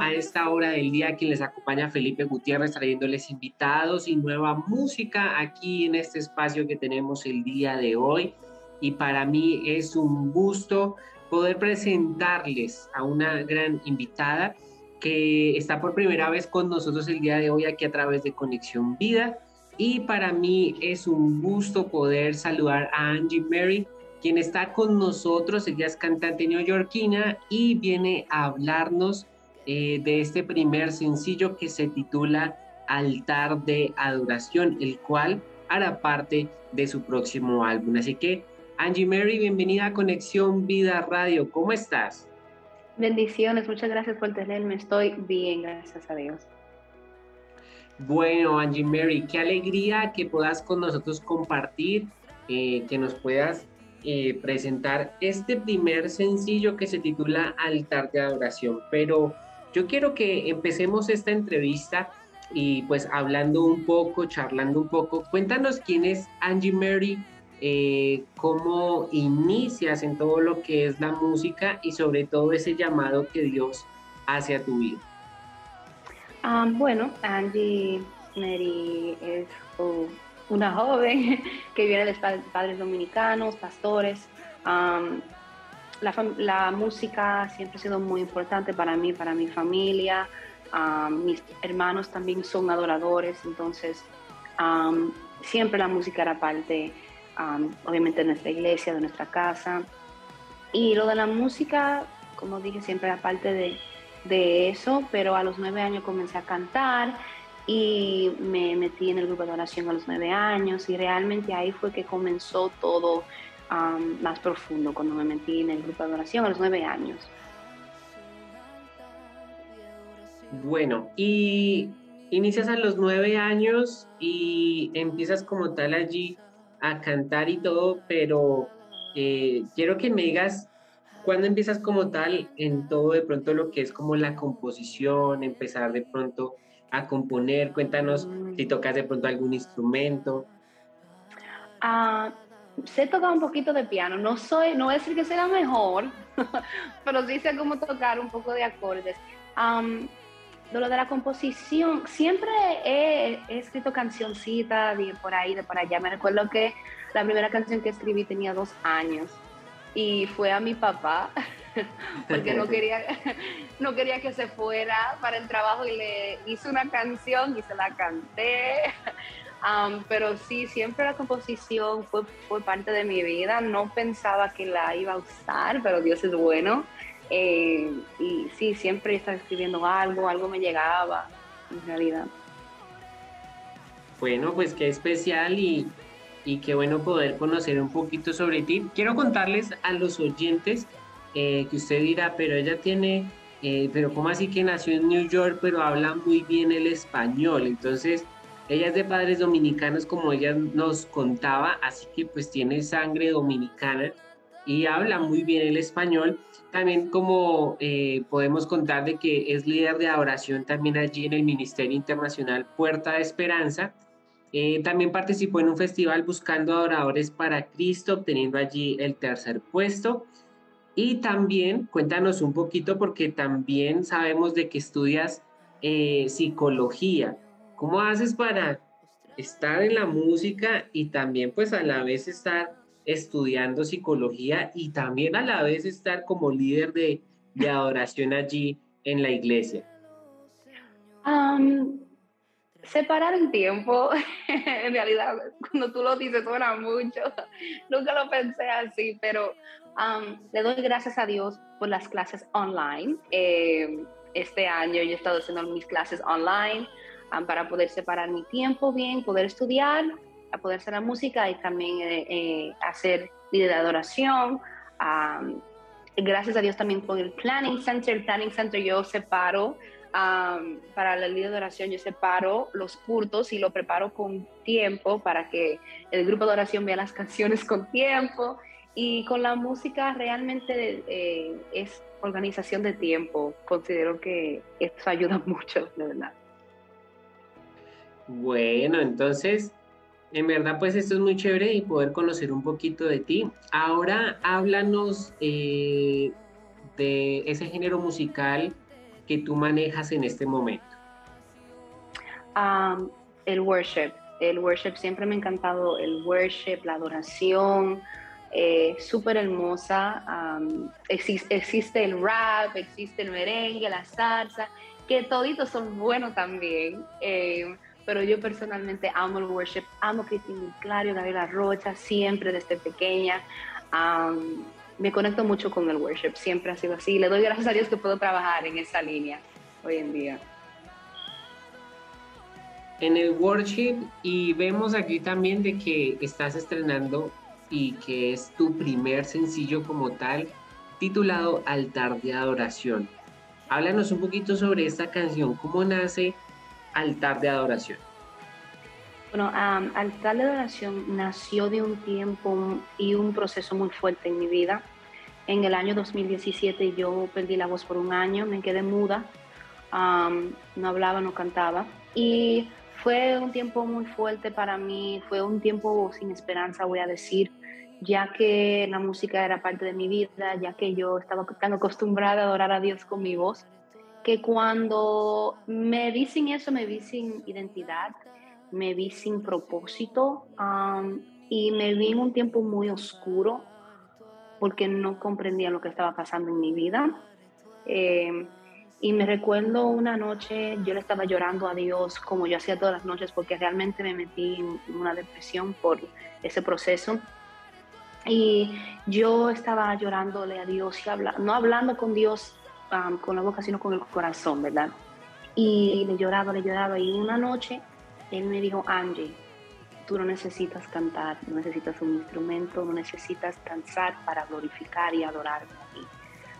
a esta hora del día, quien les acompaña Felipe Gutiérrez trayéndoles invitados y nueva música aquí en este espacio que tenemos el día de hoy. Y para mí es un gusto poder presentarles a una gran invitada que está por primera vez con nosotros el día de hoy aquí a través de Conexión Vida. Y para mí es un gusto poder saludar a Angie Mary quien está con nosotros. Ella es cantante neoyorquina y viene a hablarnos eh, de este primer sencillo que se titula Altar de Adoración, el cual hará parte de su próximo álbum. Así que, Angie Mary, bienvenida a Conexión Vida Radio. ¿Cómo estás? Bendiciones, muchas gracias por tenerme. Estoy bien, gracias a Dios. Bueno, Angie Mary, qué alegría que puedas con nosotros compartir, eh, que nos puedas eh, presentar este primer sencillo que se titula Altar de Adoración. Pero yo quiero que empecemos esta entrevista y pues hablando un poco, charlando un poco. Cuéntanos quién es Angie Mary, eh, cómo inicias en todo lo que es la música y sobre todo ese llamado que Dios hace a tu vida. Ah, bueno, Angie Mary es una joven que viene de padres dominicanos, pastores. La, música siempre ha sido muy importante para mí, para mi familia. mis hermanos también son adoradores, entonces siempre la música era parte, obviamente, de nuestra iglesia, de nuestra casa. Y lo de la música, como dije, siempre era parte de, de eso, pero a los nueve años comencé a cantar y me metí en el grupo de oración a los nueve años y realmente ahí fue que comenzó todo más profundo cuando me metí en el grupo de oración a los nueve años. Bueno, y inicias a los nueve años y empiezas como tal allí a cantar y todo, pero eh, quiero que me digas cuándo empiezas como tal en todo de pronto lo que es como la composición, empezar de pronto a componer? Cuéntanos mm. si tocas de pronto algún instrumento. Ah, sé tocar un poquito de piano, no soy, no decir que sea mejor, pero sí sé cómo tocar un poco de acordes. de lo de la composición, siempre he, escrito cancioncitas de por ahí, de por allá. Me recuerdo que la primera canción que escribí tenía dos años y fue a mi papá porque no quería, no quería que se fuera para el trabajo y le hice una canción y se la canté. Um, pero sí, siempre la composición fue, fue parte de mi vida. No pensaba que la iba a usar, pero Dios es bueno. Eh, y sí, siempre estaba escribiendo algo, algo me llegaba, en realidad. Bueno, pues qué especial y, y qué bueno poder conocer un poquito sobre ti. Quiero contarles a los oyentes eh, que usted dirá, pero ella tiene, eh, pero ¿cómo así que nació en New York, pero habla muy bien el español? Entonces, ella es de padres dominicanos, como ella nos contaba, así que pues tiene sangre dominicana y habla muy bien el español. También como eh, podemos contar de que es líder de adoración también allí en el Ministerio Internacional Puerta de Esperanza. también participó en un festival buscando adoradores para Cristo, obteniendo allí el tercer puesto. Y también cuéntanos un poquito porque también sabemos de que estudias eh, psicología. ¿Cómo haces para estar en la música y también pues a la vez estar estudiando psicología y también a la vez estar como líder de, adoración allí en la iglesia? separar el tiempo, en realidad, cuando tú lo dices suena mucho, nunca lo pensé así, pero um, le doy gracias a Dios por las clases online. Eh, este año yo he estado haciendo mis clases online um, para poder separar mi tiempo bien, poder estudiar, a poder hacer la música y también eh, eh, hacer vida de adoración. Um, gracias a Dios también por el Planning Center. El Planning Center yo separo para el día de oración yo separo los cultos y lo preparo con tiempo para que el grupo de oración vea las canciones con tiempo. Y con la música realmente eh, es organización de tiempo. Considero que eso ayuda mucho, de verdad. Bueno, entonces, en verdad, pues esto es muy chévere y poder conocer un poquito de ti. Ahora háblanos eh, de ese género musical que tú manejas en este momento. el worship. El worship siempre me ha encantado, el worship, la adoración, eh, súper hermosa. existe, el rap, existe el merengue, la salsa, que toditos son buenos también. Eh, pero yo personalmente amo el worship, amo Cristina Clario, Gabriela Rocha, siempre desde pequeña. me conecto mucho con el worship, siempre ha sido así. Le doy gracias a Dios que puedo trabajar en esa línea hoy en día. En el worship y vemos aquí también de que estás estrenando y que es tu primer sencillo como tal, titulado Altar de Adoración. Háblanos un poquito sobre esta canción, cómo nace altar de adoración? Bueno, altar de adoración nació de un tiempo y un proceso muy fuerte en mi vida. En el año 2017 yo perdí la voz por un año, me quedé muda, no hablaba, no cantaba. Y fue un tiempo muy fuerte para mí, fue un tiempo sin esperanza, voy a decir, ya que la música era parte de mi vida, ya que yo estaba tan acostumbrada a adorar a Dios con mi voz que cuando me vi sin eso, me vi sin identidad, me vi sin propósito y me vi en un tiempo muy oscuro porque no comprendía lo que estaba pasando en mi vida. Em, y me recuerdo una noche, yo le estaba llorando a Dios como yo hacía todas las noches porque realmente me metí en una depresión por ese proceso. Y yo estaba llorándole a Dios y habla, no hablando con Dios con la boca, sino con el corazón, ¿verdad? Y le lloraba, le lloraba. Y una noche él me dijo, Angie, tú no necesitas cantar, no necesitas un instrumento, no necesitas danzar para glorificar y adorarme.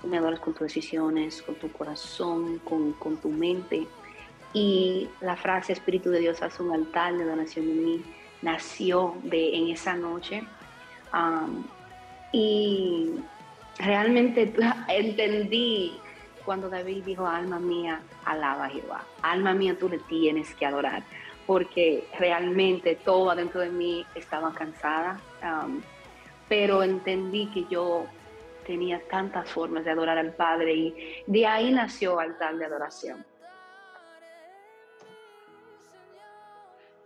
Tú me adoras con tus decisiones, con tu corazón, con, con tu mente. Y la frase Espíritu de Dios hace un altar de donación en mí nació de, en esa noche. y realmente entendí cuando David dijo, alma mía, alaba a Jehová, alma mía, tú le tienes que adorar, porque realmente todo adentro de mí estaba cansada, um, pero entendí que yo tenía tantas formas de adorar al Padre y de ahí nació altar de adoración.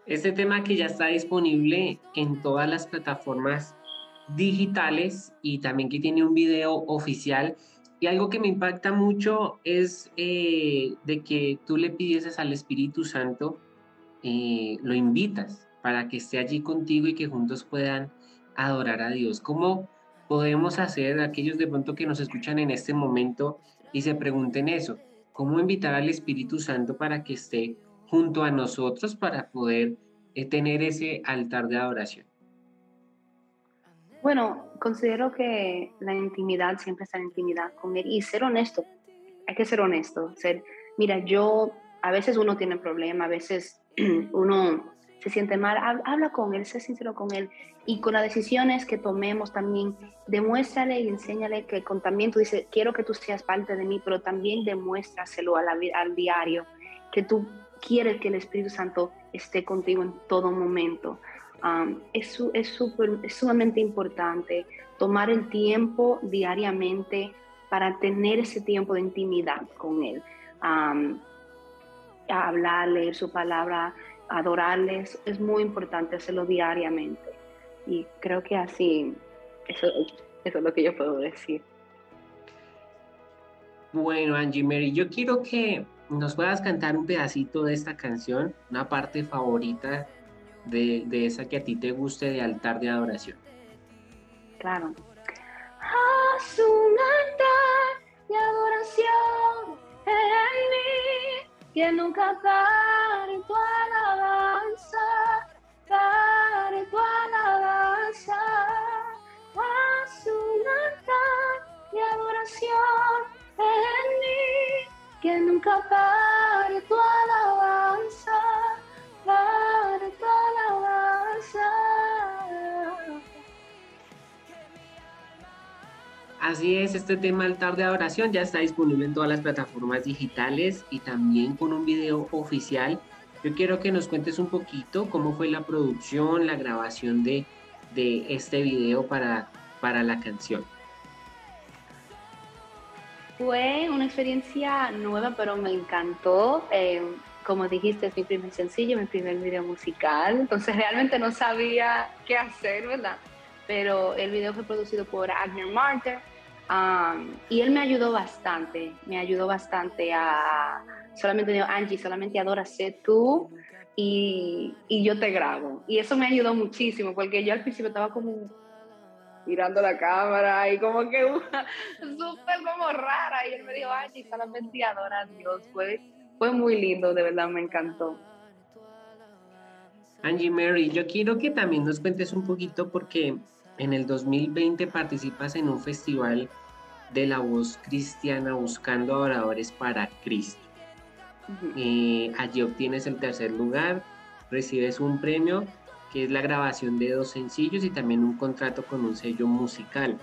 Este tema que ya está disponible en todas las plataformas digitales y también que tiene un video oficial y algo que me impacta mucho es eh, de que tú le pides al Espíritu Santo, eh, lo invitas para que esté allí contigo y que juntos puedan adorar a Dios. ¿Cómo podemos hacer aquellos de pronto que nos escuchan en este momento y se pregunten eso? ¿Cómo invitar al Espíritu Santo para que esté junto a nosotros para poder eh, tener ese altar de adoración? Bueno, considero que la intimidad siempre está en intimidad con él y ser honesto. Hay que ser honesto. Ser, mira, yo, a veces uno tiene problemas, a veces uno se siente mal, habla con él, sé sincero con él y con las decisiones que tomemos también, demuéstrale y enséñale que con también tú dices, quiero que tú seas parte de mí, pero también demuéstraselo al diario, que tú quieres que el Espíritu Santo esté contigo en todo momento es, es, es sumamente importante tomar el tiempo diariamente para tener ese tiempo de intimidad con Él. hablar, leer su palabra, adorarles, es muy importante hacerlo diariamente. Y creo que así, eso, eso es lo que yo puedo decir. Bueno, Angie Mary, yo quiero que nos puedas cantar un pedacito de esta canción, una parte favorita de, esa que a ti te guste de altar de adoración. Claro. Haz un altar de adoración en mí, que nunca pare tu alabanza, pare tu alabanza. Haz un altar de adoración en mí, que nunca pare tu alabanza, Así es, este tema altar de adoración ya está disponible en todas las plataformas digitales y también con un video oficial. Yo quiero que nos cuentes un poquito cómo fue la producción, la grabación de, de este video para, para la canción. Fue una experiencia nueva, pero me encantó. Eh, como dijiste, es mi primer sencillo, mi primer video musical, entonces realmente no sabía qué hacer, ¿verdad? Pero el video fue producido por Agner Marter um, y él me ayudó bastante, me ayudó bastante a, solamente digo, Angie, solamente adora ser tú y, y yo te grabo. Y eso me ayudó muchísimo, porque yo al principio estaba como mirando la cámara y como que súper como rara. Y él me dijo, ay, solamente adora a Dios. Fue, fue muy lindo, de verdad, me encantó. Angie Mary, yo quiero que también nos cuentes un poquito porque en el 2020 participas en un festival de la voz cristiana buscando adoradores para Cristo. Eh, allí obtienes el tercer lugar, recibes un premio que es la grabación de dos sencillos y también un contrato con un sello musical.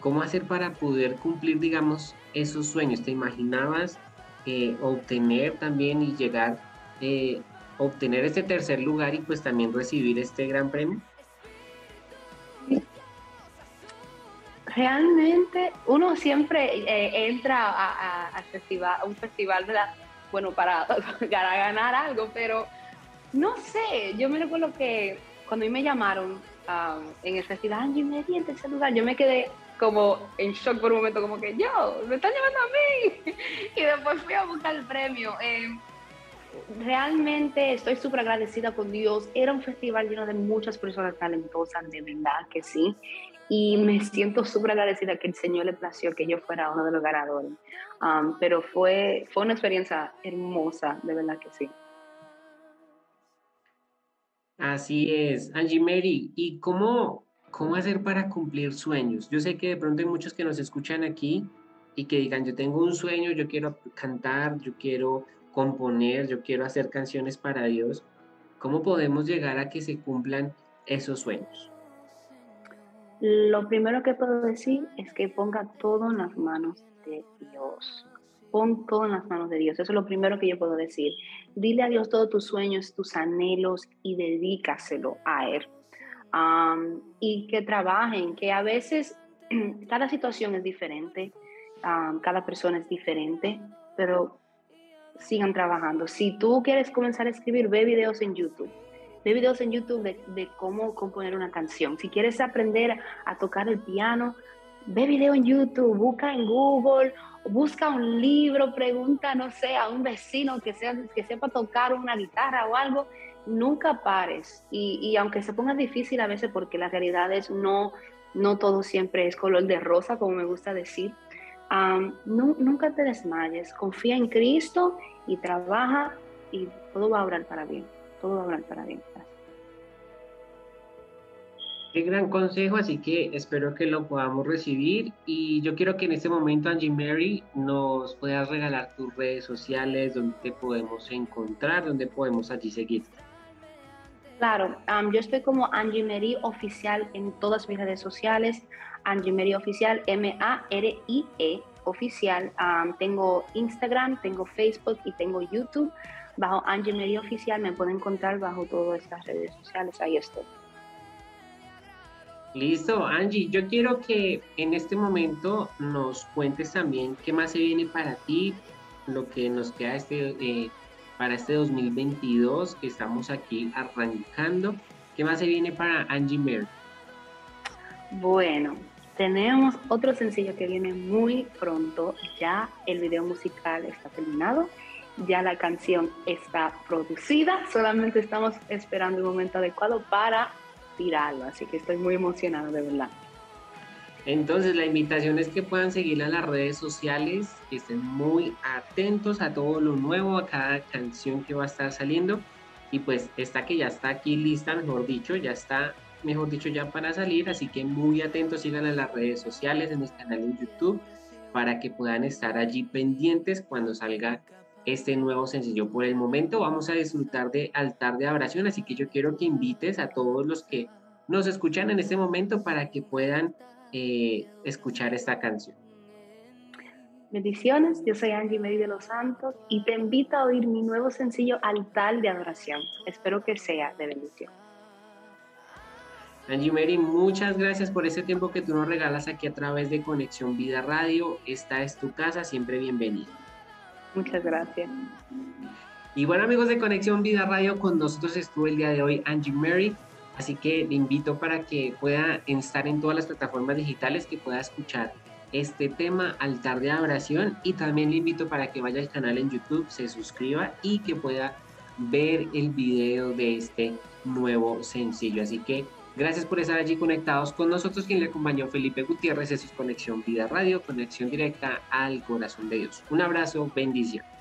¿Cómo hacer para poder cumplir, digamos, esos sueños? ¿Te imaginabas eh, obtener también y llegar, eh, obtener este tercer lugar y pues también recibir este gran premio? Realmente uno siempre eh, entra a, festival, a un festival, ¿verdad? Bueno, para, para ganar algo, pero no sé, yo me recuerdo que cuando a mí me llamaron um, en el festival Angie Mary en tercer lugar, yo me quedé como en shock por un momento, como que yo, me están llamando a mí. y después fui a buscar el premio. Eh, realmente estoy súper agradecida con Dios. Era un festival lleno de muchas personas talentosas, de verdad que sí. Y me siento súper agradecida que el Señor le plació que yo fuera uno de los ganadores. Um, pero fue, fue una experiencia hermosa, de verdad que sí. Así es, Angie Mary. ¿Y cómo, cómo hacer para cumplir sueños? Yo sé que de pronto hay muchos que nos escuchan aquí y que digan, yo tengo un sueño, yo quiero cantar, yo quiero componer, yo quiero hacer canciones para Dios. ¿Cómo podemos llegar a que se cumplan esos sueños? Lo primero que puedo decir es que ponga todo en las manos de Dios pon todo en las manos de Dios. Eso es lo primero que yo puedo decir. Dile a Dios todos tus sueños, tus anhelos y dedícaselo a Él. y que trabajen, que a veces cada situación es diferente, cada persona es diferente, pero sigan trabajando. Si tú quieres comenzar a escribir, ve videos en YouTube. Ve videos en YouTube de, cómo componer una canción. Si quieres aprender a tocar el piano, ve video en YouTube, busca en Google busca un libro, pregunta, no sé, a un vecino que, sea, que sepa tocar una guitarra o algo, nunca pares. Y, aunque se ponga difícil a veces porque la realidad es no, no todo siempre es color de rosa, como me gusta decir, nunca te desmayes, confía en Cristo y trabaja y todo va a obrar para bien, todo para bien. Qué gran consejo, así que espero que lo podamos recibir y yo quiero que en este momento Angie Mary nos puedas regalar tus redes sociales, donde te podemos encontrar, donde podemos allí seguir. Claro, yo estoy como Angie Mary Oficial en todas mis redes sociales, Angie Mary Oficial, M-A-R-I-E Oficial. tengo Instagram, tengo Facebook y tengo YouTube. Bajo Angie Mary Oficial me pueden encontrar bajo todas estas redes sociales, ahí estoy. Listo, Angie, yo quiero que en este momento nos cuentes también qué más se viene para ti, lo que nos queda este, eh, para este 2022 que estamos aquí arrancando. ¿Qué más se viene para Angie Mary? Bueno, tenemos otro sencillo que viene muy pronto. Ya el video musical está terminado, ya la canción está producida, solamente estamos esperando el momento adecuado para tirarlo, así que estoy muy emocionada de verdad. Entonces la invitación es que puedan seguirla en las redes sociales, que estén muy atentos a todo lo nuevo, a cada canción que va a estar saliendo. Y pues esta que ya está aquí lista, mejor dicho, ya está, mejor dicho, ya para salir. Así que muy atentos, sigan en las redes sociales, en el canal de YouTube, para que puedan estar allí pendientes cuando salga este nuevo sencillo. Por el momento vamos a disfrutar de Altar de Adoración, así que yo quiero que invites a todos los que nos escuchan en este momento para que puedan eh, escuchar esta canción. Bendiciones, yo soy Angie Mary de los Santos y te invito a oír mi nuevo sencillo Altar de Adoración. Espero que sea de bendición. Angie Mary, muchas gracias por ese tiempo que tú nos regalas aquí a través de Conexión Vida Radio. Esta es tu casa, siempre bienvenida. Muchas gracias. Y bueno amigos de Conexión Vida Radio, con nosotros estuvo el día de hoy Angie Mary, así que le invito para que pueda estar en todas las plataformas digitales, que pueda escuchar este tema Altar de Adoración y también le invito para que vaya al canal en YouTube, se suscriba y que pueda ver el video de este nuevo sencillo. Así que gracias por estar allí conectados con nosotros. Quien le acompañó Felipe Gutiérrez, eso es Conexión Vida Radio, conexión directa al corazón de Dios. Un abrazo, bendición.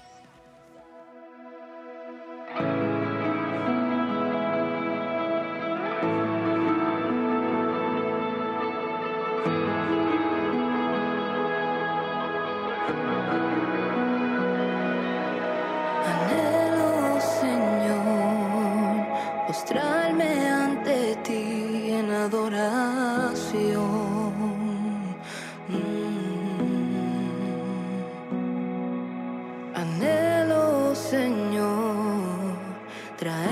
En